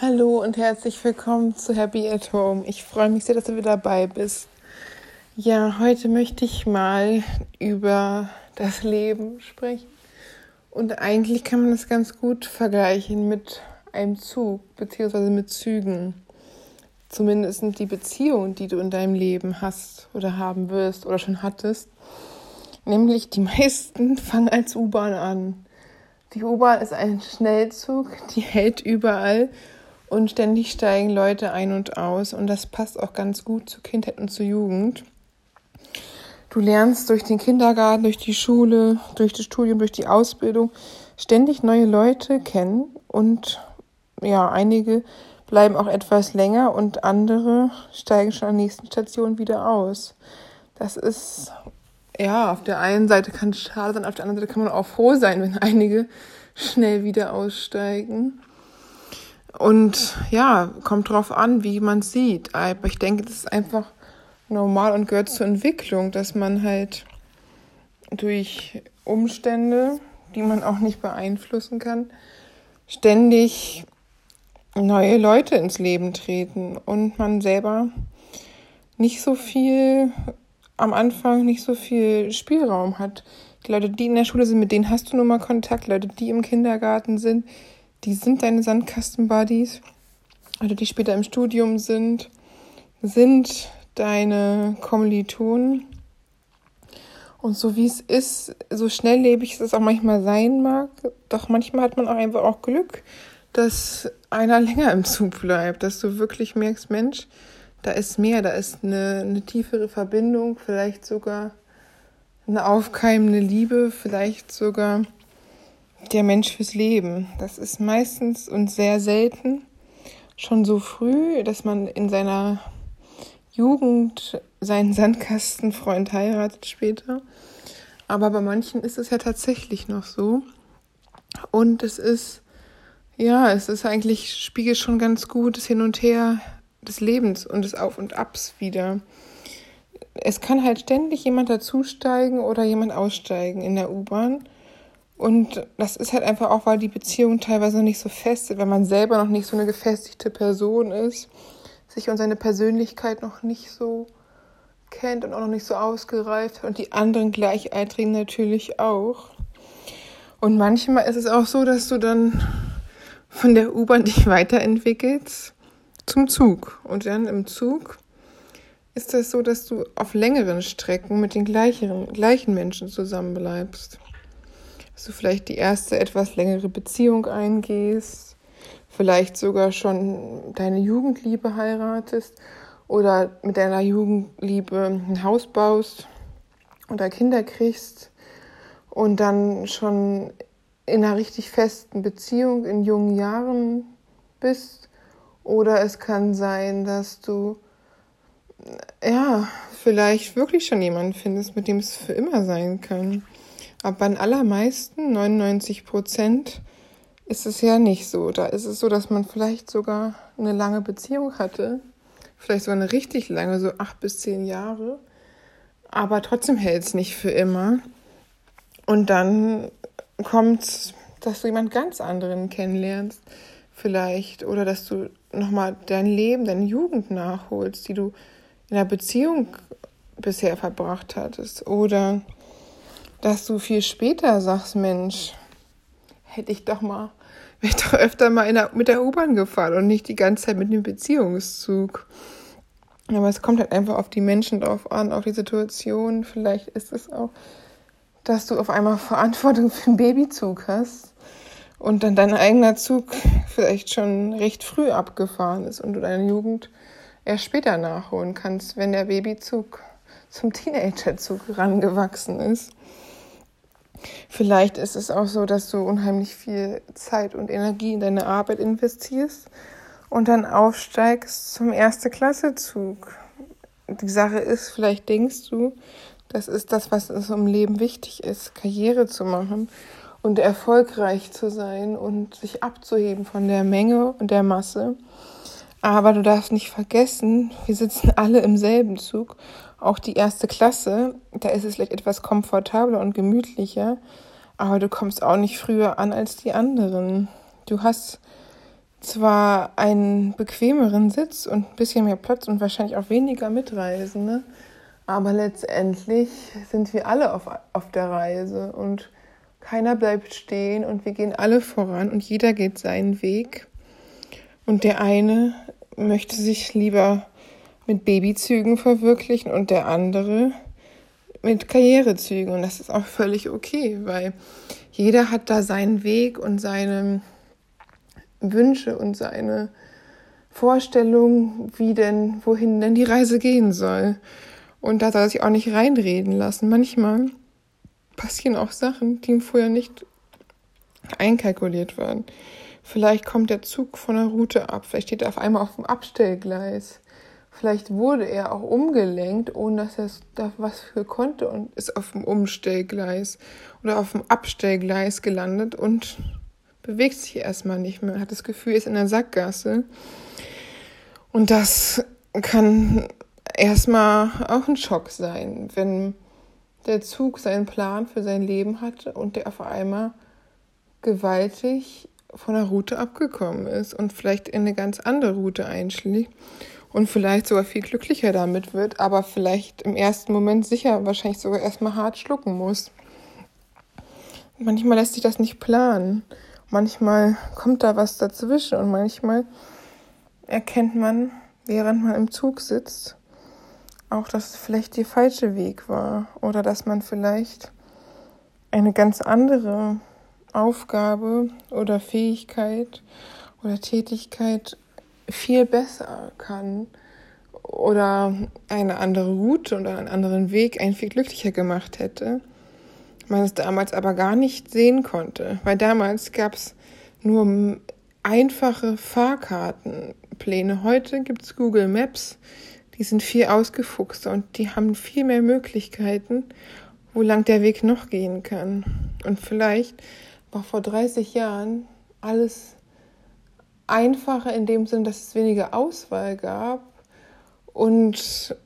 Hallo und herzlich willkommen zu Happy at Home. Ich freue mich sehr, dass du wieder dabei bist. Ja, heute möchte ich mal über das Leben sprechen. Und eigentlich kann man das ganz gut vergleichen mit einem Zug, beziehungsweise mit Zügen. Zumindest sind die Beziehungen, die du in deinem Leben hast oder haben wirst oder schon hattest. Nämlich die meisten fangen als U-Bahn an. Die U-Bahn ist ein Schnellzug, die hält überall und ständig steigen Leute ein und aus und das passt auch ganz gut zur Kindheit und zur Jugend. Du lernst durch den Kindergarten, durch die Schule, durch das Studium, durch die Ausbildung ständig neue Leute kennen und ja, einige bleiben auch etwas länger und andere steigen schon an der nächsten Station wieder aus. Das ist, ja, auf der einen Seite kann es schade sein, auf der anderen Seite kann man auch froh sein, wenn einige schnell wieder aussteigen. Und ja, kommt drauf an, wie man sieht. Aber ich denke, das ist einfach normal und gehört zur Entwicklung, dass man halt durch Umstände, die man auch nicht beeinflussen kann, ständig neue Leute ins Leben treten und man selber nicht so viel am Anfang nicht so viel Spielraum hat. Die Leute, die in der Schule sind, mit denen hast du nun mal Kontakt. Leute, die im Kindergarten sind, die sind deine Sandkasten-Buddies. Leute, die später im Studium sind, sind deine Kommilitonen. Und so wie es ist, so schnelllebig es auch manchmal sein mag, doch manchmal hat man auch einfach auch Glück, dass einer länger im Zug bleibt, dass du wirklich merkst, Mensch, da ist mehr, da ist eine, eine tiefere Verbindung, vielleicht sogar eine aufkeimende Liebe, vielleicht sogar der Mensch fürs Leben. Das ist meistens und sehr selten schon so früh, dass man in seiner Jugend seinen Sandkastenfreund heiratet später. Aber bei manchen ist es ja tatsächlich noch so. Und es ist, ja, es ist eigentlich, spiegelt schon ganz gut das Hin und Her des Lebens und des Auf und Abs wieder. Es kann halt ständig jemand dazusteigen oder jemand aussteigen in der U-Bahn. Und das ist halt einfach auch, weil die Beziehung teilweise noch nicht so fest ist, wenn man selber noch nicht so eine gefestigte Person ist sich und seine Persönlichkeit noch nicht so kennt und auch noch nicht so ausgereift und die anderen Gleichaltrigen natürlich auch. Und manchmal ist es auch so, dass du dann von der U-Bahn dich weiterentwickelst zum Zug. Und dann im Zug ist das so, dass du auf längeren Strecken mit den gleichen, gleichen Menschen zusammenbleibst. Dass du vielleicht die erste etwas längere Beziehung eingehst, vielleicht sogar schon deine Jugendliebe heiratest oder mit deiner Jugendliebe ein Haus baust oder Kinder kriegst und dann schon in einer richtig festen Beziehung in jungen Jahren bist. Oder es kann sein, dass du ja vielleicht wirklich schon jemanden findest, mit dem es für immer sein kann. Aber den allermeisten, 99 Prozent, ist es ja nicht so. Da ist es so, dass man vielleicht sogar eine lange Beziehung hatte, vielleicht sogar eine richtig lange, so acht bis zehn Jahre, aber trotzdem hält es nicht für immer. Und dann kommt, dass du jemand ganz anderen kennenlernst, vielleicht, oder dass du nochmal dein Leben, deine Jugend nachholst, die du in einer Beziehung bisher verbracht hattest, oder dass du viel später sagst, Mensch, hätte ich doch mal, wäre ich doch öfter mal der, mit der U-Bahn gefahren und nicht die ganze Zeit mit dem Beziehungszug. Aber es kommt halt einfach auf die Menschen drauf an, auf die Situation. Vielleicht ist es auch, dass du auf einmal Verantwortung für einen Babyzug hast und dann dein eigener Zug vielleicht schon recht früh abgefahren ist und du deine Jugend erst später nachholen kannst, wenn der Babyzug zum Teenagerzug rangewachsen ist. Vielleicht ist es auch so, dass du unheimlich viel Zeit und Energie in deine Arbeit investierst und dann aufsteigst zum Erste-Klasse-Zug. Die Sache ist, vielleicht denkst du, das ist das, was es im Leben wichtig ist, Karriere zu machen und erfolgreich zu sein und sich abzuheben von der Menge und der Masse. Aber du darfst nicht vergessen, wir sitzen alle im selben Zug auch die erste Klasse, da ist es vielleicht etwas komfortabler und gemütlicher, aber du kommst auch nicht früher an als die anderen. Du hast zwar einen bequemeren Sitz und ein bisschen mehr Platz und wahrscheinlich auch weniger Mitreisende, aber letztendlich sind wir alle auf, auf der Reise und keiner bleibt stehen und wir gehen alle voran und jeder geht seinen Weg. Und der eine möchte sich lieber mit Babyzügen verwirklichen und der andere mit Karrierezügen. Und das ist auch völlig okay, weil jeder hat da seinen Weg und seine Wünsche und seine Vorstellungen, wie denn, wohin denn die Reise gehen soll. Und da soll er sich auch nicht reinreden lassen. Manchmal passieren auch Sachen, die ihm vorher nicht einkalkuliert waren. Vielleicht kommt der Zug von der Route ab, vielleicht steht er auf einmal auf dem Abstellgleis. Vielleicht wurde er auch umgelenkt, ohne dass er da was für konnte und ist auf dem Umstellgleis oder auf dem Abstellgleis gelandet und bewegt sich erstmal nicht mehr, hat das Gefühl, ist in der Sackgasse. Und das kann erstmal auch ein Schock sein, wenn der Zug seinen Plan für sein Leben hatte und der auf einmal gewaltig von der Route abgekommen ist und vielleicht in eine ganz andere Route einschlägt und vielleicht sogar viel glücklicher damit wird, aber vielleicht im ersten Moment sicher wahrscheinlich sogar erstmal hart schlucken muss. Manchmal lässt sich das nicht planen. Manchmal kommt da was dazwischen und manchmal erkennt man, während man im Zug sitzt, auch, dass es vielleicht der falsche Weg war oder dass man vielleicht eine ganz andere Aufgabe oder Fähigkeit oder Tätigkeit viel besser kann oder eine andere Route und einen anderen Weg einen viel glücklicher gemacht hätte. Man es damals aber gar nicht sehen konnte, weil damals gab es nur einfache Fahrkartenpläne. Heute gibt es Google Maps, die sind viel ausgefuchster und die haben viel mehr Möglichkeiten, wo lang der Weg noch gehen kann. Und vielleicht war vor 30 Jahren alles einfacher in dem Sinn, dass es weniger Auswahl gab und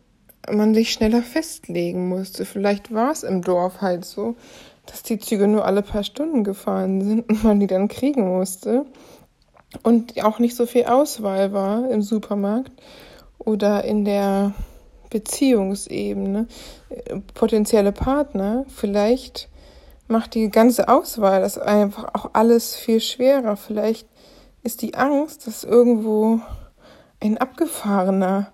man sich schneller festlegen musste. Vielleicht war es im Dorf halt so, dass die Züge nur alle paar Stunden gefahren sind und man die dann kriegen musste und auch nicht so viel Auswahl war im Supermarkt oder in der Beziehungsebene. Potenzielle Partner, vielleicht macht die ganze Auswahl das einfach auch alles viel schwerer. Vielleicht ist die Angst, dass irgendwo ein abgefahrener,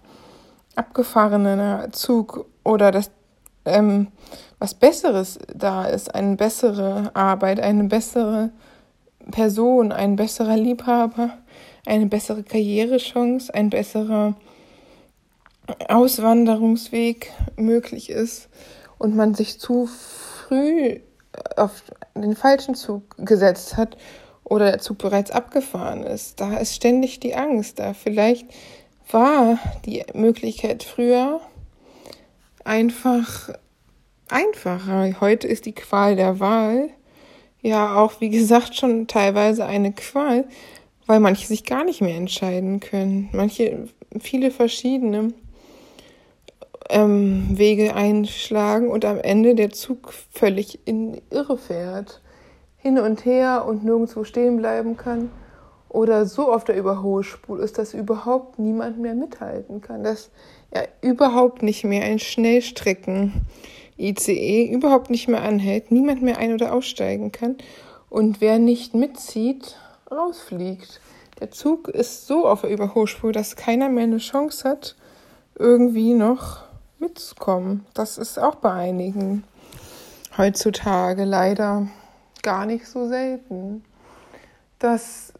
abgefahrener Zug oder das ähm, was Besseres da ist, eine bessere Arbeit, eine bessere Person, ein besserer Liebhaber, eine bessere Karrierechance, ein besserer Auswanderungsweg möglich ist und man sich zu früh auf den falschen Zug gesetzt hat oder der Zug bereits abgefahren ist. Da ist ständig die Angst da. Vielleicht war die Möglichkeit früher einfach einfacher. Heute ist die Qual der Wahl ja auch, wie gesagt, schon teilweise eine Qual, weil manche sich gar nicht mehr entscheiden können. Manche, viele verschiedene ähm, Wege einschlagen und am Ende der Zug völlig in Irre fährt hin und her und nirgendwo stehen bleiben kann oder so auf der Überholspur ist, dass überhaupt niemand mehr mithalten kann, dass er überhaupt nicht mehr ein Schnellstrecken ICE überhaupt nicht mehr anhält, niemand mehr ein- oder aussteigen kann und wer nicht mitzieht, rausfliegt. Der Zug ist so auf der Überholspur, dass keiner mehr eine Chance hat, irgendwie noch mitzukommen. Das ist auch bei einigen heutzutage leider gar nicht so selten, dass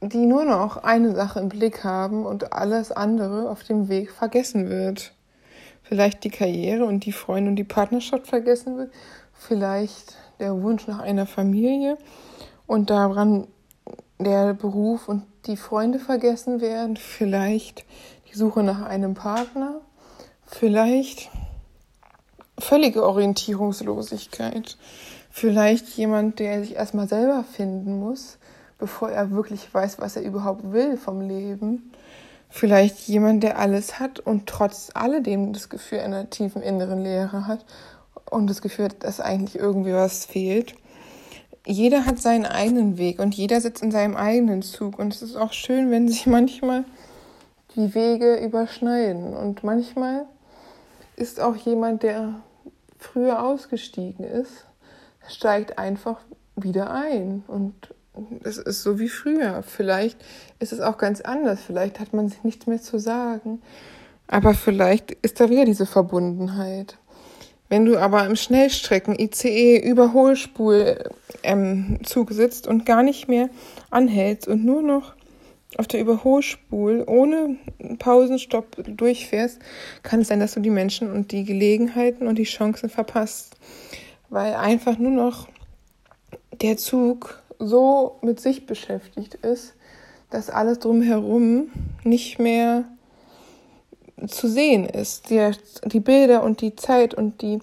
die nur noch eine Sache im Blick haben und alles andere auf dem Weg vergessen wird. Vielleicht die Karriere und die Freunde und die Partnerschaft vergessen wird, vielleicht der Wunsch nach einer Familie und daran der Beruf und die Freunde vergessen werden, vielleicht die Suche nach einem Partner, vielleicht völlige Orientierungslosigkeit. Vielleicht jemand, der sich erstmal selber finden muss, bevor er wirklich weiß, was er überhaupt will vom Leben. Vielleicht jemand, der alles hat und trotz alledem das Gefühl einer tiefen inneren Leere hat und das Gefühl dass eigentlich irgendwie was fehlt. jeder hat seinen eigenen Weg und jeder sitzt in seinem eigenen Zug. Und es ist auch schön, wenn sich manchmal die Wege überschneiden. Und manchmal ist auch jemand, der früher ausgestiegen ist, steigt einfach wieder ein. Und es ist so wie früher. Vielleicht ist es auch ganz anders. Vielleicht hat man sich nichts mehr zu sagen. Aber vielleicht ist da wieder diese Verbundenheit. Wenn du aber im Schnellstrecken ICE Überholspul ähm, sitzt und gar nicht mehr anhältst und nur noch auf der Überholspul ohne Pausenstopp durchfährst, kann es sein, dass du die Menschen und die Gelegenheiten und die Chancen verpasst, weil einfach nur noch der Zug so mit sich beschäftigt ist, dass alles drumherum nicht mehr zu sehen ist. Die, die Bilder und die Zeit und die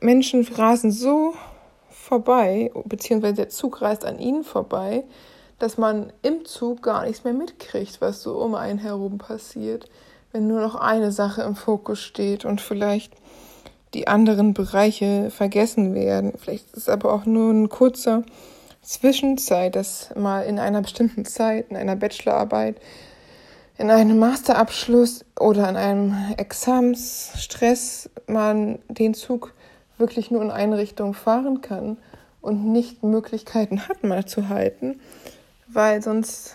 Menschen rasen so vorbei, beziehungsweise der Zug reist an ihnen vorbei, dass man im Zug gar nichts mehr mitkriegt, was so um einen herum passiert, wenn nur noch eine Sache im Fokus steht und vielleicht die anderen Bereiche vergessen werden. Vielleicht ist es aber auch nur ein kurzer Zwischenzeit, dass mal in einer bestimmten Zeit, in einer Bachelorarbeit, in einem Masterabschluss oder in einem Examensstress man den Zug wirklich nur in eine Richtung fahren kann und nicht Möglichkeiten hat, mal zu halten, weil sonst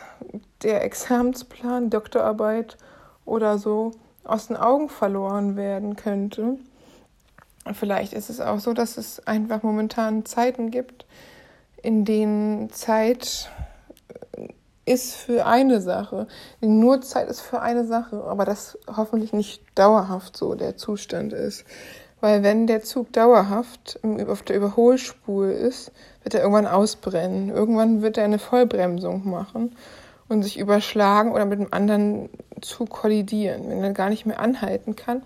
der Examensplan, Doktorarbeit oder so aus den Augen verloren werden könnte. Vielleicht ist es auch so, dass es einfach momentan Zeiten gibt, in denen Zeit ist für eine Sache. Nur Zeit ist für eine Sache, aber das hoffentlich nicht dauerhaft so der Zustand ist. Weil wenn der Zug dauerhaft auf der Überholspur ist, wird er irgendwann ausbrennen. Irgendwann wird er eine Vollbremsung machen und sich überschlagen oder mit einem anderen Zug kollidieren, wenn er gar nicht mehr anhalten kann,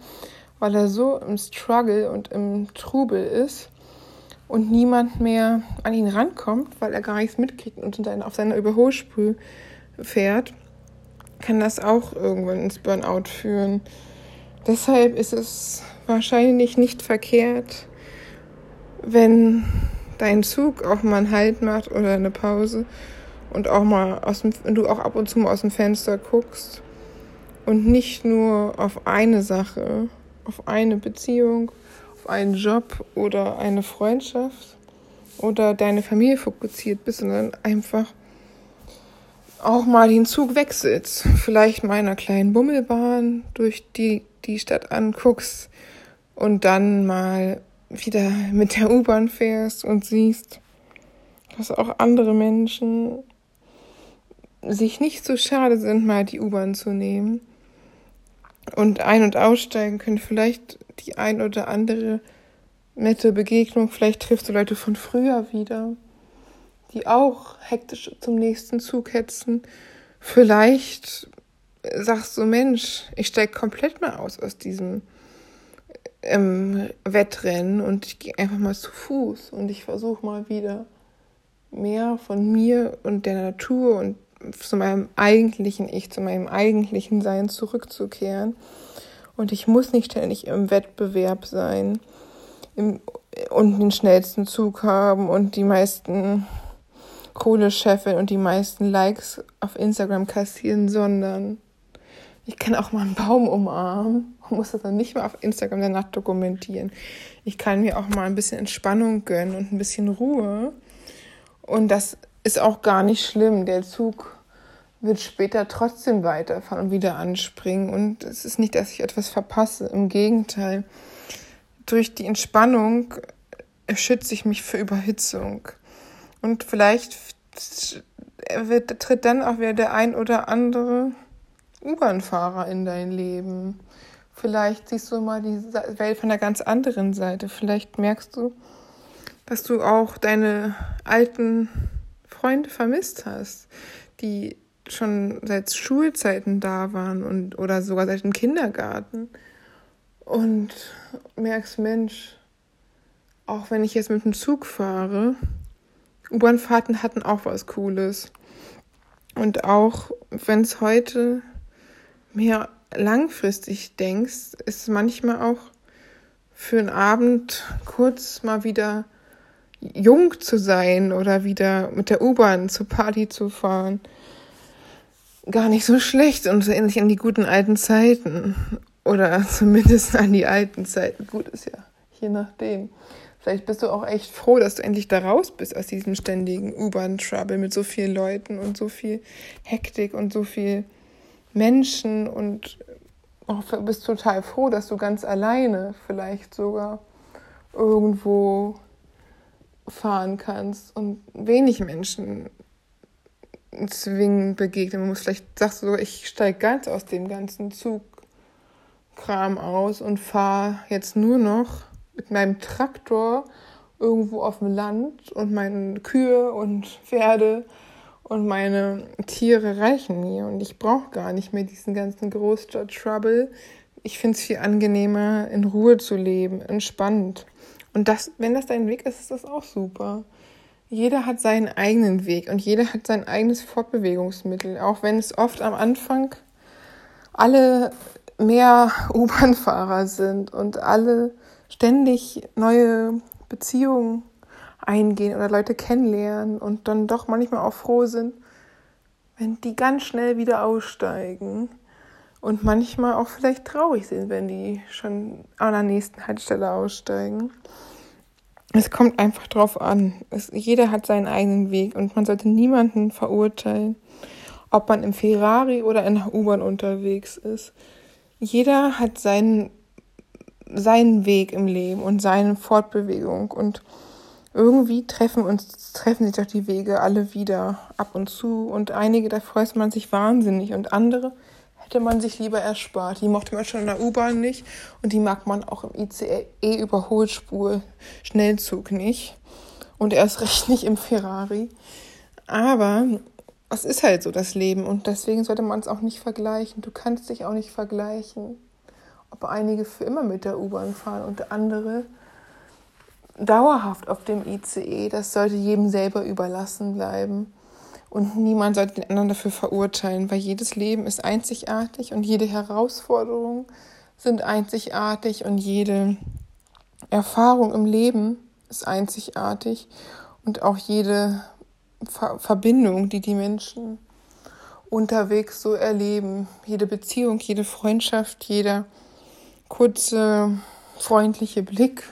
weil er so im Struggle und im Trubel ist und niemand mehr an ihn rankommt, weil er gar nichts mitkriegt und auf seiner Überholspur fährt, kann das auch irgendwann ins Burnout führen. Deshalb ist es wahrscheinlich nicht verkehrt, wenn dein Zug auch mal einen Halt macht oder eine Pause und auch mal aus dem, du auch ab und zu mal aus dem Fenster guckst und nicht nur auf eine Sache, auf eine Beziehung auf einen Job oder eine Freundschaft oder deine Familie fokussiert bist, sondern einfach auch mal den Zug wechselst. Vielleicht mal einer kleinen Bummelbahn durch die, die Stadt anguckst und dann mal wieder mit der U-Bahn fährst und siehst, dass auch andere Menschen sich nicht so schade sind, mal die U-Bahn zu nehmen und ein- und aussteigen können. Vielleicht die ein oder andere nette Begegnung. Vielleicht triffst du Leute von früher wieder, die auch hektisch zum nächsten Zug hetzen. Vielleicht sagst du, Mensch, ich steige komplett mal aus aus diesem ähm, Wettrennen und ich gehe einfach mal zu Fuß und ich versuche mal wieder mehr von mir und der Natur und zu meinem eigentlichen Ich, zu meinem eigentlichen Sein zurückzukehren. Und ich muss nicht ständig im Wettbewerb sein im, und den schnellsten Zug haben und die meisten Kohle scheffeln und die meisten Likes auf Instagram kassieren, sondern ich kann auch mal einen Baum umarmen und muss das dann nicht mehr auf Instagram danach dokumentieren. Ich kann mir auch mal ein bisschen Entspannung gönnen und ein bisschen Ruhe. Und das ist auch gar nicht schlimm. Der Zug wird später trotzdem weiterfahren und wieder anspringen. Und es ist nicht, dass ich etwas verpasse. Im Gegenteil. Durch die Entspannung schütze ich mich für Überhitzung. Und vielleicht wird, tritt dann auch wieder der ein oder andere U-Bahn-Fahrer in dein Leben. Vielleicht siehst du mal die Welt von einer ganz anderen Seite. Vielleicht merkst du, dass du auch deine alten Freunde vermisst hast, die schon seit Schulzeiten da waren und oder sogar seit dem Kindergarten. Und merkst, Mensch, auch wenn ich jetzt mit dem Zug fahre, U-Bahn-Fahrten hatten auch was Cooles. Und auch wenn es heute mehr langfristig denkst, ist es manchmal auch für einen Abend kurz mal wieder jung zu sein oder wieder mit der U-Bahn zur Party zu fahren, gar nicht so schlecht und so ähnlich an die guten alten Zeiten. Oder zumindest an die alten Zeiten. Gut ist ja, je nachdem. Vielleicht bist du auch echt froh, dass du endlich da raus bist aus diesem ständigen U-Bahn-Trouble mit so vielen Leuten und so viel Hektik und so viel Menschen und auch bist total froh, dass du ganz alleine vielleicht sogar irgendwo fahren kannst und wenig Menschen zwingend begegnen. Man muss vielleicht sagst du ich steige ganz aus dem ganzen Zugkram aus und fahre jetzt nur noch mit meinem Traktor irgendwo auf dem Land und meine Kühe und Pferde und meine Tiere reichen mir und ich brauche gar nicht mehr diesen ganzen Großstadt-Trouble. Ich finde es viel angenehmer, in Ruhe zu leben, entspannt. Und das, wenn das dein Weg ist, ist das auch super. Jeder hat seinen eigenen Weg und jeder hat sein eigenes Fortbewegungsmittel, auch wenn es oft am Anfang alle mehr U-Bahn-Fahrer sind und alle ständig neue Beziehungen eingehen oder Leute kennenlernen und dann doch manchmal auch froh sind, wenn die ganz schnell wieder aussteigen und manchmal auch vielleicht traurig sind, wenn die schon an der nächsten Haltestelle aussteigen. Es kommt einfach drauf an. Es, jeder hat seinen eigenen Weg und man sollte niemanden verurteilen, ob man im Ferrari oder in der U-Bahn unterwegs ist. Jeder hat seinen, seinen Weg im Leben und seine Fortbewegung und irgendwie treffen uns, treffen sich doch die Wege alle wieder ab und zu und einige, da freut man sich wahnsinnig und andere hätte man sich lieber erspart. Die mochte man schon in der U-Bahn nicht und die mag man auch im ICE Überholspur Schnellzug nicht und erst recht nicht im Ferrari. Aber es ist halt so das Leben und deswegen sollte man es auch nicht vergleichen. Du kannst dich auch nicht vergleichen, ob einige für immer mit der U-Bahn fahren und andere dauerhaft auf dem ICE, das sollte jedem selber überlassen bleiben. Und niemand sollte den anderen dafür verurteilen, weil jedes Leben ist einzigartig und jede Herausforderung sind einzigartig und jede Erfahrung im Leben ist einzigartig und auch jede Ver Verbindung, die die Menschen unterwegs so erleben, jede Beziehung, jede Freundschaft, jeder kurze freundliche Blick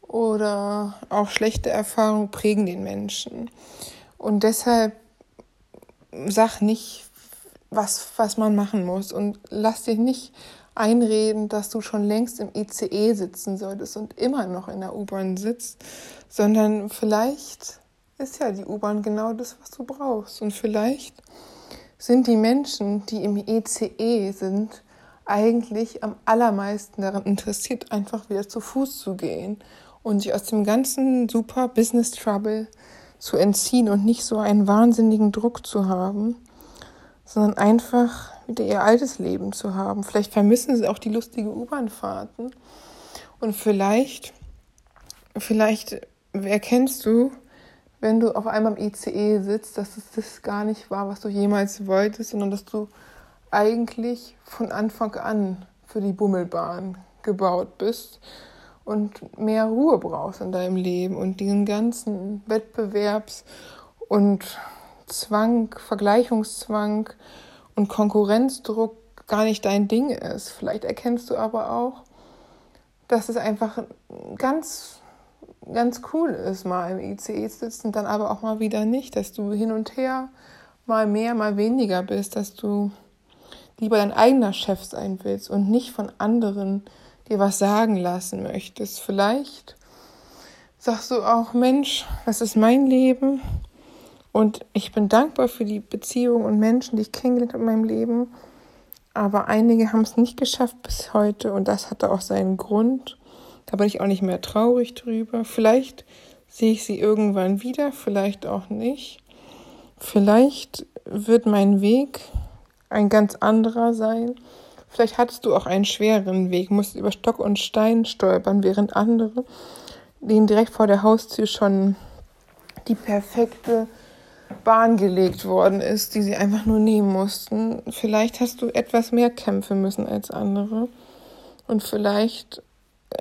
oder auch schlechte Erfahrungen prägen den Menschen. Und deshalb sag nicht, was, was man machen muss und lass dich nicht einreden, dass du schon längst im ICE sitzen solltest und immer noch in der U-Bahn sitzt, sondern vielleicht ist ja die U-Bahn genau das, was du brauchst. Und vielleicht sind die Menschen, die im ICE sind, eigentlich am allermeisten daran interessiert, einfach wieder zu Fuß zu gehen und sich aus dem ganzen super Business Trouble zu entziehen und nicht so einen wahnsinnigen Druck zu haben, sondern einfach wieder ihr altes Leben zu haben. Vielleicht vermissen sie auch die lustige U-Bahn-Fahrten und vielleicht, vielleicht erkennst du, wenn du auf einmal im ICE sitzt, dass es das gar nicht war, was du jemals wolltest, sondern dass du eigentlich von Anfang an für die Bummelbahn gebaut bist und mehr Ruhe brauchst in deinem Leben und diesen ganzen Wettbewerbs- und Zwang, Vergleichungszwang und Konkurrenzdruck gar nicht dein Ding ist. Vielleicht erkennst du aber auch, dass es einfach ganz, ganz cool ist, mal im ICE zu sitzen, dann aber auch mal wieder nicht, dass du hin und her mal mehr, mal weniger bist, dass du lieber dein eigener Chef sein willst und nicht von anderen dir was sagen lassen möchtest. Vielleicht sagst du auch, Mensch, das ist mein Leben und ich bin dankbar für die Beziehungen und Menschen, die ich kennengelernt habe in meinem Leben. Aber einige haben es nicht geschafft bis heute und das hatte auch seinen Grund. Da bin ich auch nicht mehr traurig drüber. Vielleicht sehe ich sie irgendwann wieder, vielleicht auch nicht. Vielleicht wird mein Weg ein ganz anderer sein. Vielleicht hattest du auch einen schwereren Weg, musst über Stock und Stein stolpern, während andere, denen direkt vor der Haustür schon die perfekte Bahn gelegt worden ist, die sie einfach nur nehmen mussten. Vielleicht hast du etwas mehr kämpfen müssen als andere. Und vielleicht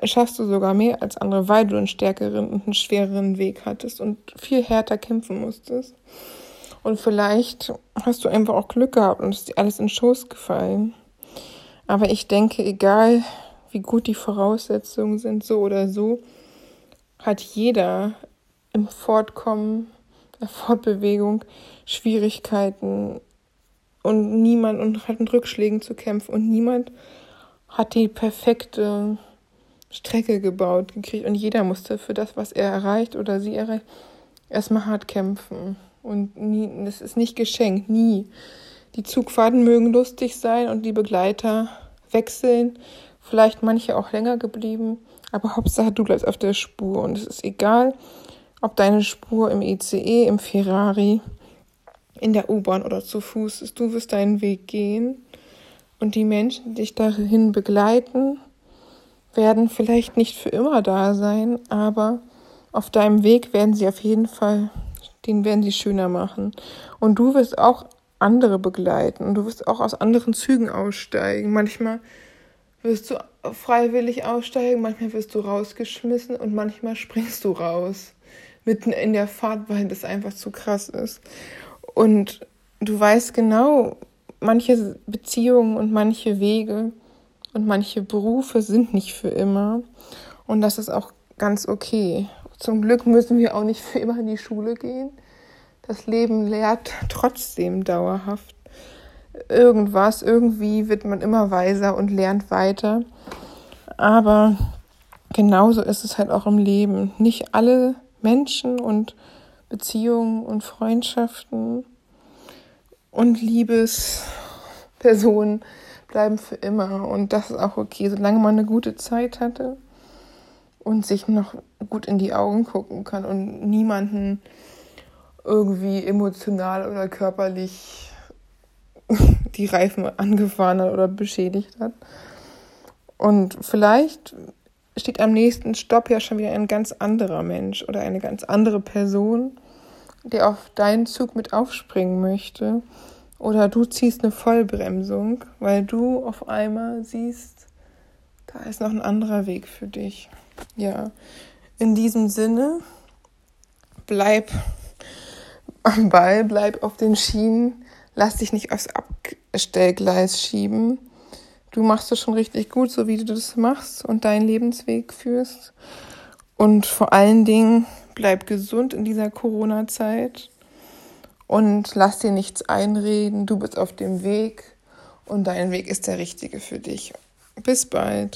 schaffst du sogar mehr als andere, weil du einen stärkeren und einen schwereren Weg hattest und viel härter kämpfen musstest. Und vielleicht hast du einfach auch Glück gehabt und ist dir alles in Schoß gefallen. Aber ich denke, egal wie gut die Voraussetzungen sind, so oder so, hat jeder im Fortkommen, der Fortbewegung Schwierigkeiten und niemand und hat mit Rückschlägen zu kämpfen und niemand hat die perfekte Strecke gebaut gekriegt und jeder musste für das, was er erreicht oder sie erreicht, erstmal hart kämpfen. Und nie, das ist nicht geschenkt, nie. Die Zugfahrten mögen lustig sein und die Begleiter wechseln, vielleicht manche auch länger geblieben, aber Hauptsache du bleibst auf der Spur und es ist egal, ob deine Spur im ECE, im Ferrari, in der U-Bahn oder zu Fuß ist. Du wirst deinen Weg gehen und die Menschen, die dich dahin begleiten, werden vielleicht nicht für immer da sein, aber auf deinem Weg werden sie auf jeden Fall den werden sie schöner machen. Und du wirst auch andere begleiten und du wirst auch aus anderen Zügen aussteigen. Manchmal wirst du freiwillig aussteigen, manchmal wirst du rausgeschmissen und manchmal springst du raus. Mitten in der Fahrt, weil das einfach zu krass ist. Und du weißt genau, manche Beziehungen und manche Wege und manche Berufe sind nicht für immer. Und das ist auch ganz okay. Zum Glück müssen wir auch nicht für immer in die Schule gehen. Das Leben lehrt trotzdem dauerhaft irgendwas. Irgendwie wird man immer weiser und lernt weiter. Aber genauso ist es halt auch im Leben. Nicht alle Menschen und Beziehungen und Freundschaften und Liebespersonen bleiben für immer. Und das ist auch okay, solange man eine gute Zeit hatte und sich noch gut in die Augen gucken kann und niemanden irgendwie emotional oder körperlich die Reifen angefahren hat oder beschädigt hat. Und vielleicht steht am nächsten Stopp ja schon wieder ein ganz anderer Mensch oder eine ganz andere Person, der auf deinen Zug mit aufspringen möchte. Oder du ziehst eine Vollbremsung, weil du auf einmal siehst, da ist noch ein anderer Weg für dich. Ja, in diesem Sinne, bleib am Ball, bleib auf den Schienen, lass dich nicht aufs Abstellgleis schieben. Du machst es schon richtig gut, so wie du das machst und deinen Lebensweg führst. Und vor allen Dingen bleib gesund in dieser Corona-Zeit und lass dir nichts einreden. Du bist auf dem Weg und dein Weg ist der richtige für dich. Bis bald.